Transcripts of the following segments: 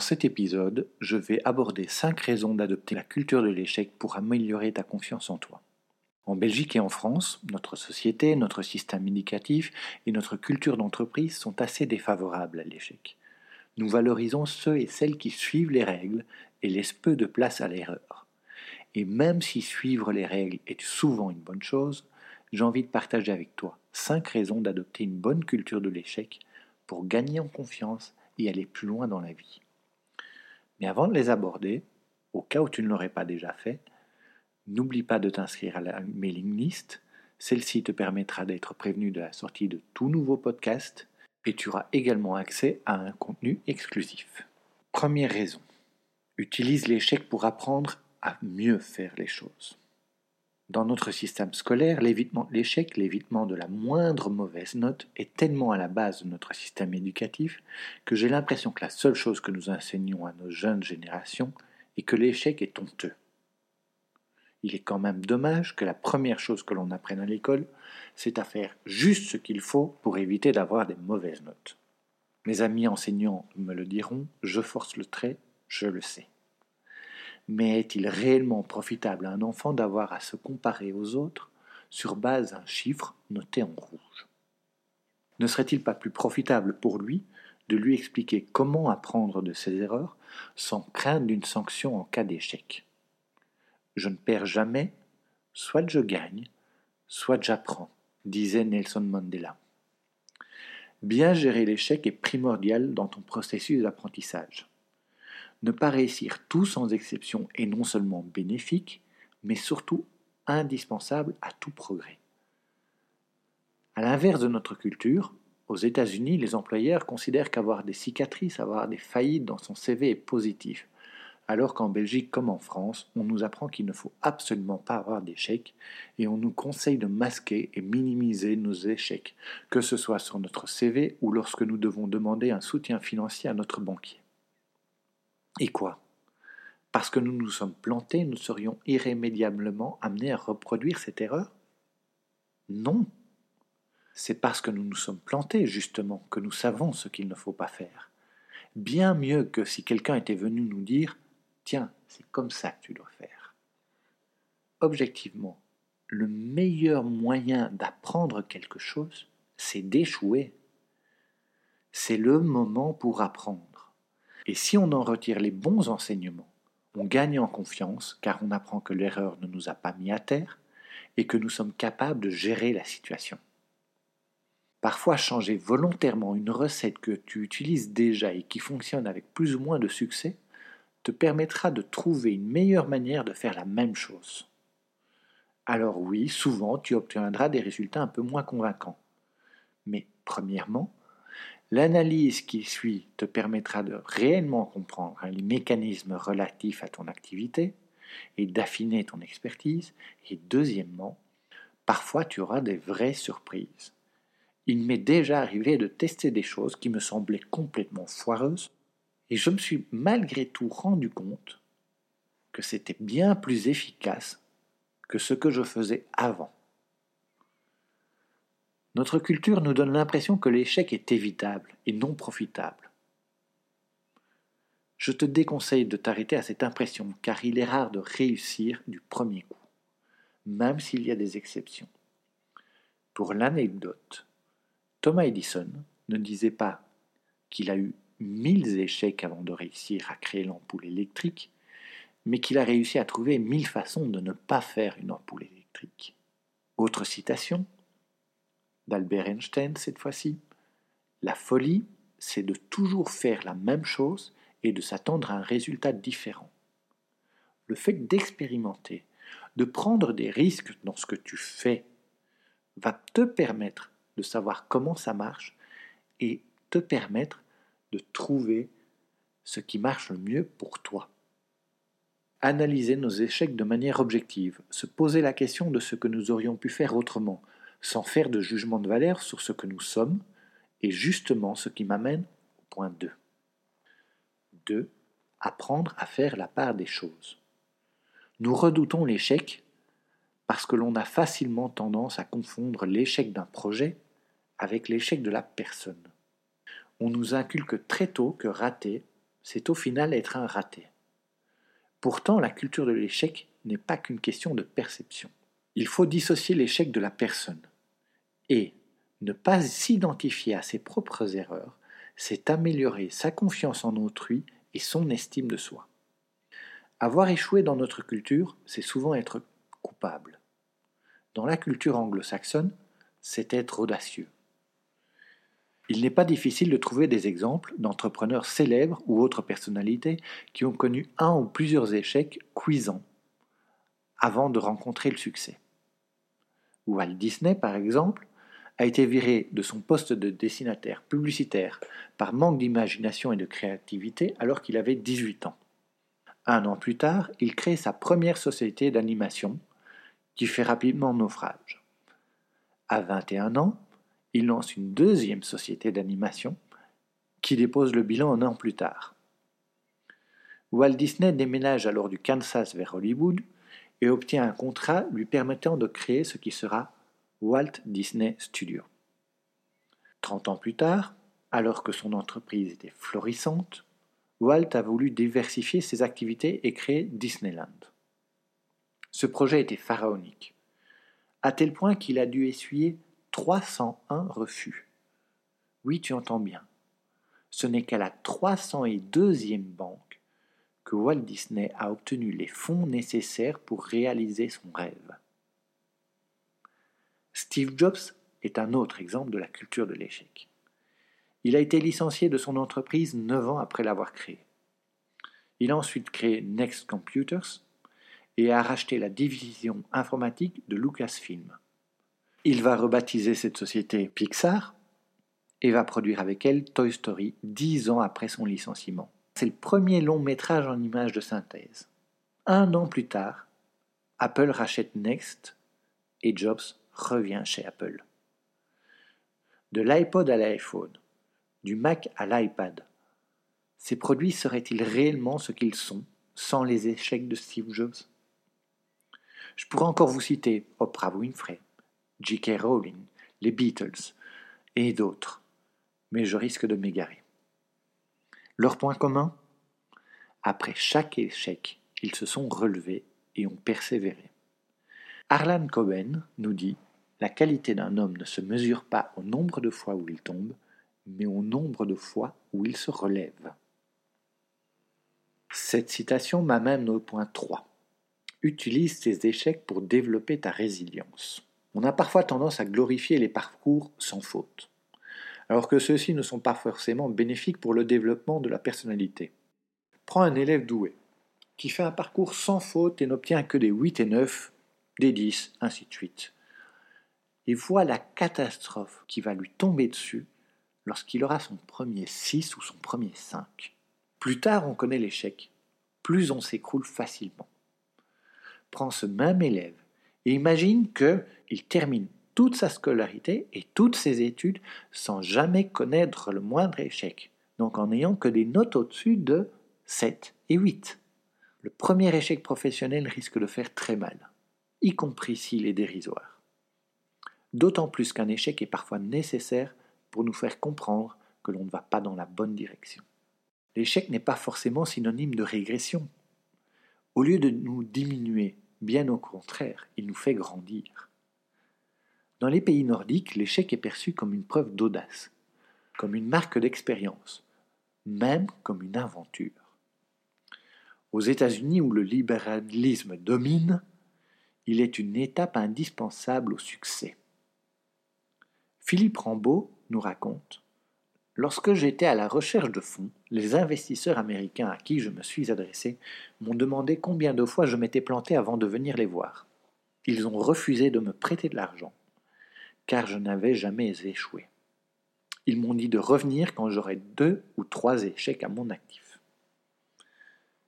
Dans cet épisode, je vais aborder 5 raisons d'adopter la culture de l'échec pour améliorer ta confiance en toi. En Belgique et en France, notre société, notre système éducatif et notre culture d'entreprise sont assez défavorables à l'échec. Nous valorisons ceux et celles qui suivent les règles et laissent peu de place à l'erreur. Et même si suivre les règles est souvent une bonne chose, j'ai envie de partager avec toi 5 raisons d'adopter une bonne culture de l'échec pour gagner en confiance et aller plus loin dans la vie. Mais avant de les aborder, au cas où tu ne l'aurais pas déjà fait, N'oublie pas de t'inscrire à la mailing list. Celle-ci te permettra d'être prévenu de la sortie de tout nouveau podcast et tu auras également accès à un contenu exclusif. Première raison. Utilise l'échec pour apprendre à mieux faire les choses. Dans notre système scolaire, l'évitement de l'échec, l'évitement de la moindre mauvaise note est tellement à la base de notre système éducatif que j'ai l'impression que la seule chose que nous enseignons à nos jeunes générations est que l'échec est honteux. Il est quand même dommage que la première chose que l'on apprenne à l'école, c'est à faire juste ce qu'il faut pour éviter d'avoir des mauvaises notes. Mes amis enseignants me le diront, je force le trait, je le sais. Mais est-il réellement profitable à un enfant d'avoir à se comparer aux autres sur base d'un chiffre noté en rouge? Ne serait-il pas plus profitable pour lui de lui expliquer comment apprendre de ses erreurs sans craindre d'une sanction en cas d'échec? Je ne perds jamais, soit je gagne, soit j'apprends, disait Nelson Mandela. Bien gérer l'échec est primordial dans ton processus d'apprentissage. Ne pas réussir tout sans exception est non seulement bénéfique, mais surtout indispensable à tout progrès. À l'inverse de notre culture, aux États-Unis, les employeurs considèrent qu'avoir des cicatrices, avoir des faillites dans son CV est positif, alors qu'en Belgique comme en France, on nous apprend qu'il ne faut absolument pas avoir d'échecs et on nous conseille de masquer et minimiser nos échecs, que ce soit sur notre CV ou lorsque nous devons demander un soutien financier à notre banquier. Et quoi? Parce que nous nous sommes plantés, nous serions irrémédiablement amenés à reproduire cette erreur? Non. C'est parce que nous nous sommes plantés, justement, que nous savons ce qu'il ne faut pas faire. Bien mieux que si quelqu'un était venu nous dire Tiens, c'est comme ça que tu dois faire. Objectivement, le meilleur moyen d'apprendre quelque chose, c'est d'échouer. C'est le moment pour apprendre. Et si on en retire les bons enseignements, on gagne en confiance car on apprend que l'erreur ne nous a pas mis à terre et que nous sommes capables de gérer la situation. Parfois, changer volontairement une recette que tu utilises déjà et qui fonctionne avec plus ou moins de succès te permettra de trouver une meilleure manière de faire la même chose. Alors oui, souvent tu obtiendras des résultats un peu moins convaincants. Mais premièrement, l'analyse qui suit te permettra de réellement comprendre les mécanismes relatifs à ton activité et d'affiner ton expertise. Et deuxièmement, parfois tu auras des vraies surprises. Il m'est déjà arrivé de tester des choses qui me semblaient complètement foireuses et je me suis malgré tout rendu compte que c'était bien plus efficace que ce que je faisais avant. Notre culture nous donne l'impression que l'échec est évitable et non profitable. Je te déconseille de t'arrêter à cette impression car il est rare de réussir du premier coup, même s'il y a des exceptions. Pour l'anecdote, Thomas Edison ne disait pas qu'il a eu mille échecs avant de réussir à créer l'ampoule électrique, mais qu'il a réussi à trouver mille façons de ne pas faire une ampoule électrique. Autre citation d'Albert Einstein cette fois-ci. La folie, c'est de toujours faire la même chose et de s'attendre à un résultat différent. Le fait d'expérimenter, de prendre des risques dans ce que tu fais, va te permettre de savoir comment ça marche et te permettre de trouver ce qui marche le mieux pour toi. Analyser nos échecs de manière objective, se poser la question de ce que nous aurions pu faire autrement, sans faire de jugement de valeur sur ce que nous sommes, est justement ce qui m'amène au point 2. 2. Apprendre à faire la part des choses. Nous redoutons l'échec parce que l'on a facilement tendance à confondre l'échec d'un projet avec l'échec de la personne. On nous inculque très tôt que rater, c'est au final être un raté. Pourtant, la culture de l'échec n'est pas qu'une question de perception. Il faut dissocier l'échec de la personne. Et ne pas s'identifier à ses propres erreurs, c'est améliorer sa confiance en autrui et son estime de soi. Avoir échoué dans notre culture, c'est souvent être coupable. Dans la culture anglo-saxonne, c'est être audacieux. Il n'est pas difficile de trouver des exemples d'entrepreneurs célèbres ou autres personnalités qui ont connu un ou plusieurs échecs cuisants avant de rencontrer le succès. Walt Disney, par exemple, a été viré de son poste de dessinateur publicitaire par manque d'imagination et de créativité alors qu'il avait 18 ans. Un an plus tard, il crée sa première société d'animation qui fait rapidement naufrage. À 21 ans, il lance une deuxième société d'animation qui dépose le bilan un an plus tard. Walt Disney déménage alors du Kansas vers Hollywood et obtient un contrat lui permettant de créer ce qui sera Walt Disney Studios. Trente ans plus tard, alors que son entreprise était florissante, Walt a voulu diversifier ses activités et créer Disneyland. Ce projet était pharaonique, à tel point qu'il a dû essuyer 301 refus. Oui, tu entends bien. Ce n'est qu'à la 302e banque que Walt Disney a obtenu les fonds nécessaires pour réaliser son rêve. Steve Jobs est un autre exemple de la culture de l'échec. Il a été licencié de son entreprise neuf ans après l'avoir créée. Il a ensuite créé Next Computers et a racheté la division informatique de Lucasfilm. Il va rebaptiser cette société Pixar et va produire avec elle Toy Story dix ans après son licenciement. C'est le premier long métrage en images de synthèse. Un an plus tard, Apple rachète Next et Jobs revient chez Apple. De l'iPod à l'iPhone, du Mac à l'iPad, ces produits seraient-ils réellement ce qu'ils sont sans les échecs de Steve Jobs? Je pourrais encore vous citer Oprah Winfrey, J.K. Rowling, les Beatles et d'autres, mais je risque de m'égarer. Leur point commun? Après chaque échec, ils se sont relevés et ont persévéré. Arlan Coben nous dit La qualité d'un homme ne se mesure pas au nombre de fois où il tombe, mais au nombre de fois où il se relève. Cette citation m'amène au point 3. Utilise tes échecs pour développer ta résilience. On a parfois tendance à glorifier les parcours sans faute, alors que ceux-ci ne sont pas forcément bénéfiques pour le développement de la personnalité. Prends un élève doué, qui fait un parcours sans faute et n'obtient que des 8 et 9, des 10, ainsi de suite. Et vois la catastrophe qui va lui tomber dessus lorsqu'il aura son premier 6 ou son premier 5. Plus tard on connaît l'échec, plus on s'écroule facilement. Prends ce même élève et imagine qu'il termine toute sa scolarité et toutes ses études sans jamais connaître le moindre échec, donc en n'ayant que des notes au-dessus de 7 et 8. Le premier échec professionnel risque de faire très mal, y compris s'il est dérisoire. D'autant plus qu'un échec est parfois nécessaire pour nous faire comprendre que l'on ne va pas dans la bonne direction. L'échec n'est pas forcément synonyme de régression. Au lieu de nous diminuer Bien au contraire, il nous fait grandir. Dans les pays nordiques, l'échec est perçu comme une preuve d'audace, comme une marque d'expérience, même comme une aventure. Aux États-Unis où le libéralisme domine, il est une étape indispensable au succès. Philippe Rambaud nous raconte Lorsque j'étais à la recherche de fonds, les investisseurs américains à qui je me suis adressé m'ont demandé combien de fois je m'étais planté avant de venir les voir. Ils ont refusé de me prêter de l'argent, car je n'avais jamais échoué. Ils m'ont dit de revenir quand j'aurais deux ou trois échecs à mon actif.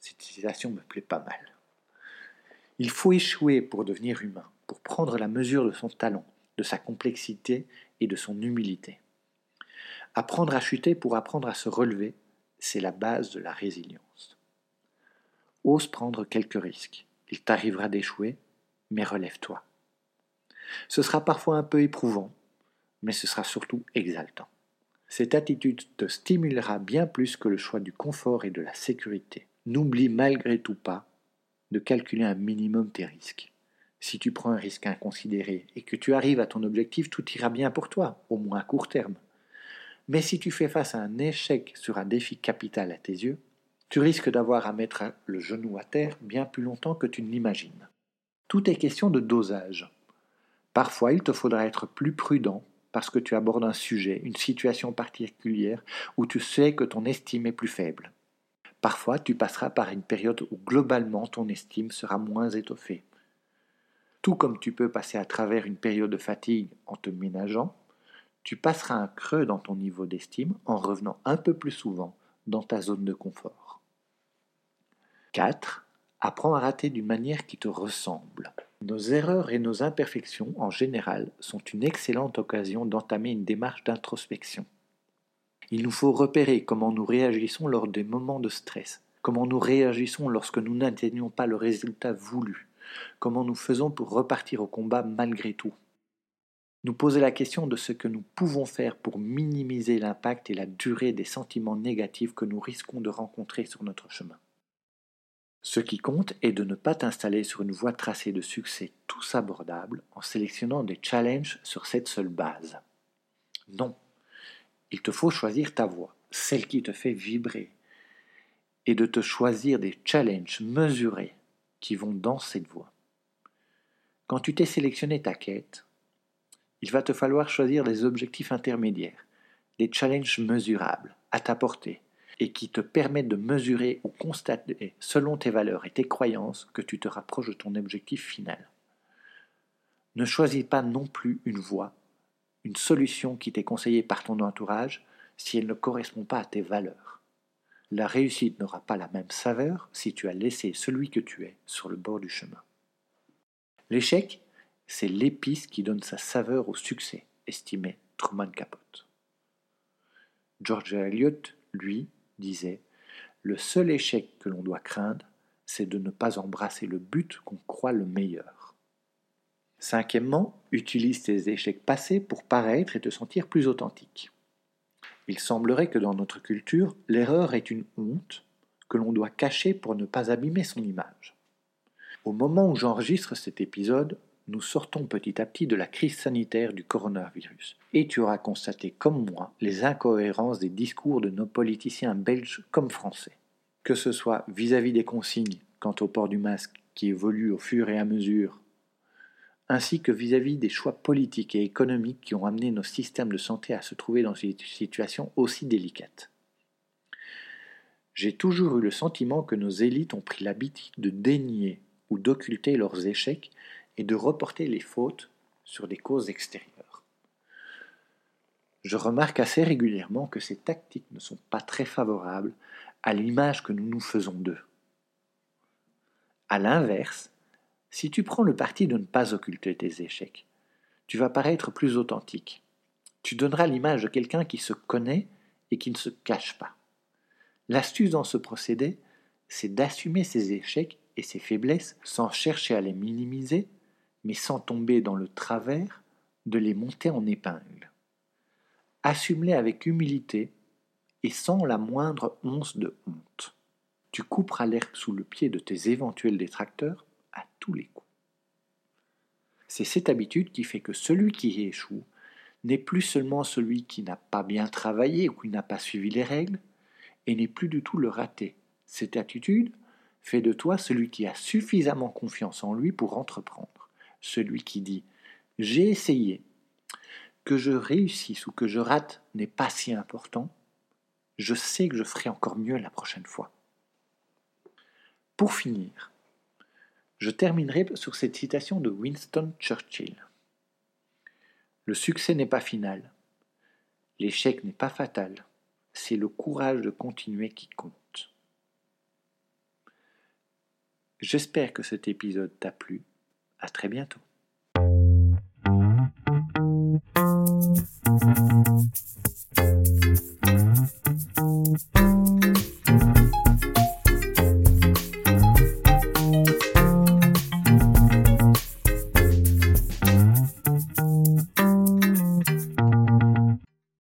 Cette citation me plaît pas mal. Il faut échouer pour devenir humain, pour prendre la mesure de son talent, de sa complexité et de son humilité. Apprendre à chuter pour apprendre à se relever, c'est la base de la résilience. Ose prendre quelques risques. Il t'arrivera d'échouer, mais relève-toi. Ce sera parfois un peu éprouvant, mais ce sera surtout exaltant. Cette attitude te stimulera bien plus que le choix du confort et de la sécurité. N'oublie malgré tout pas de calculer un minimum tes risques. Si tu prends un risque inconsidéré et que tu arrives à ton objectif, tout ira bien pour toi, au moins à court terme. Mais si tu fais face à un échec sur un défi capital à tes yeux, tu risques d'avoir à mettre le genou à terre bien plus longtemps que tu ne l'imagines. Tout est question de dosage. Parfois, il te faudra être plus prudent parce que tu abordes un sujet, une situation particulière où tu sais que ton estime est plus faible. Parfois, tu passeras par une période où globalement ton estime sera moins étoffée. Tout comme tu peux passer à travers une période de fatigue en te ménageant, tu passeras un creux dans ton niveau d'estime en revenant un peu plus souvent dans ta zone de confort. 4. Apprends à rater d'une manière qui te ressemble. Nos erreurs et nos imperfections, en général, sont une excellente occasion d'entamer une démarche d'introspection. Il nous faut repérer comment nous réagissons lors des moments de stress, comment nous réagissons lorsque nous n'atteignons pas le résultat voulu, comment nous faisons pour repartir au combat malgré tout. Nous poser la question de ce que nous pouvons faire pour minimiser l'impact et la durée des sentiments négatifs que nous risquons de rencontrer sur notre chemin. Ce qui compte est de ne pas t'installer sur une voie tracée de succès tous abordables en sélectionnant des challenges sur cette seule base. Non, il te faut choisir ta voie, celle qui te fait vibrer, et de te choisir des challenges mesurés qui vont dans cette voie. Quand tu t'es sélectionné ta quête, il va te falloir choisir des objectifs intermédiaires, des challenges mesurables, à ta portée, et qui te permettent de mesurer ou constater, selon tes valeurs et tes croyances, que tu te rapproches de ton objectif final. Ne choisis pas non plus une voie, une solution qui t'est conseillée par ton entourage si elle ne correspond pas à tes valeurs. La réussite n'aura pas la même saveur si tu as laissé celui que tu es sur le bord du chemin. L'échec, c'est l'épice qui donne sa saveur au succès, estimait Truman Capote. George Eliot, lui, disait Le seul échec que l'on doit craindre, c'est de ne pas embrasser le but qu'on croit le meilleur. Cinquièmement, utilise tes échecs passés pour paraître et te sentir plus authentique. Il semblerait que dans notre culture, l'erreur est une honte que l'on doit cacher pour ne pas abîmer son image. Au moment où j'enregistre cet épisode, nous sortons petit à petit de la crise sanitaire du coronavirus. Et tu auras constaté, comme moi, les incohérences des discours de nos politiciens belges comme français. Que ce soit vis-à-vis des consignes quant au port du masque qui évoluent au fur et à mesure, ainsi que vis-à-vis des choix politiques et économiques qui ont amené nos systèmes de santé à se trouver dans une situation aussi délicate. J'ai toujours eu le sentiment que nos élites ont pris l'habitude de dénier ou d'occulter leurs échecs et de reporter les fautes sur des causes extérieures. Je remarque assez régulièrement que ces tactiques ne sont pas très favorables à l'image que nous nous faisons d'eux. A l'inverse, si tu prends le parti de ne pas occulter tes échecs, tu vas paraître plus authentique. Tu donneras l'image de quelqu'un qui se connaît et qui ne se cache pas. L'astuce dans ce procédé, c'est d'assumer ses échecs et ses faiblesses sans chercher à les minimiser mais sans tomber dans le travers de les monter en épingle. Assume-les avec humilité et sans la moindre once de honte. Tu couperas l'herbe sous le pied de tes éventuels détracteurs à tous les coups. C'est cette habitude qui fait que celui qui échoue n'est plus seulement celui qui n'a pas bien travaillé ou qui n'a pas suivi les règles, et n'est plus du tout le raté. Cette attitude fait de toi celui qui a suffisamment confiance en lui pour entreprendre, celui qui dit j'ai essayé, que je réussisse ou que je rate n'est pas si important, je sais que je ferai encore mieux la prochaine fois. Pour finir, je terminerai sur cette citation de Winston Churchill. Le succès n'est pas final, l'échec n'est pas fatal, c'est le courage de continuer qui compte. J'espère que cet épisode t'a plu. À très bientôt.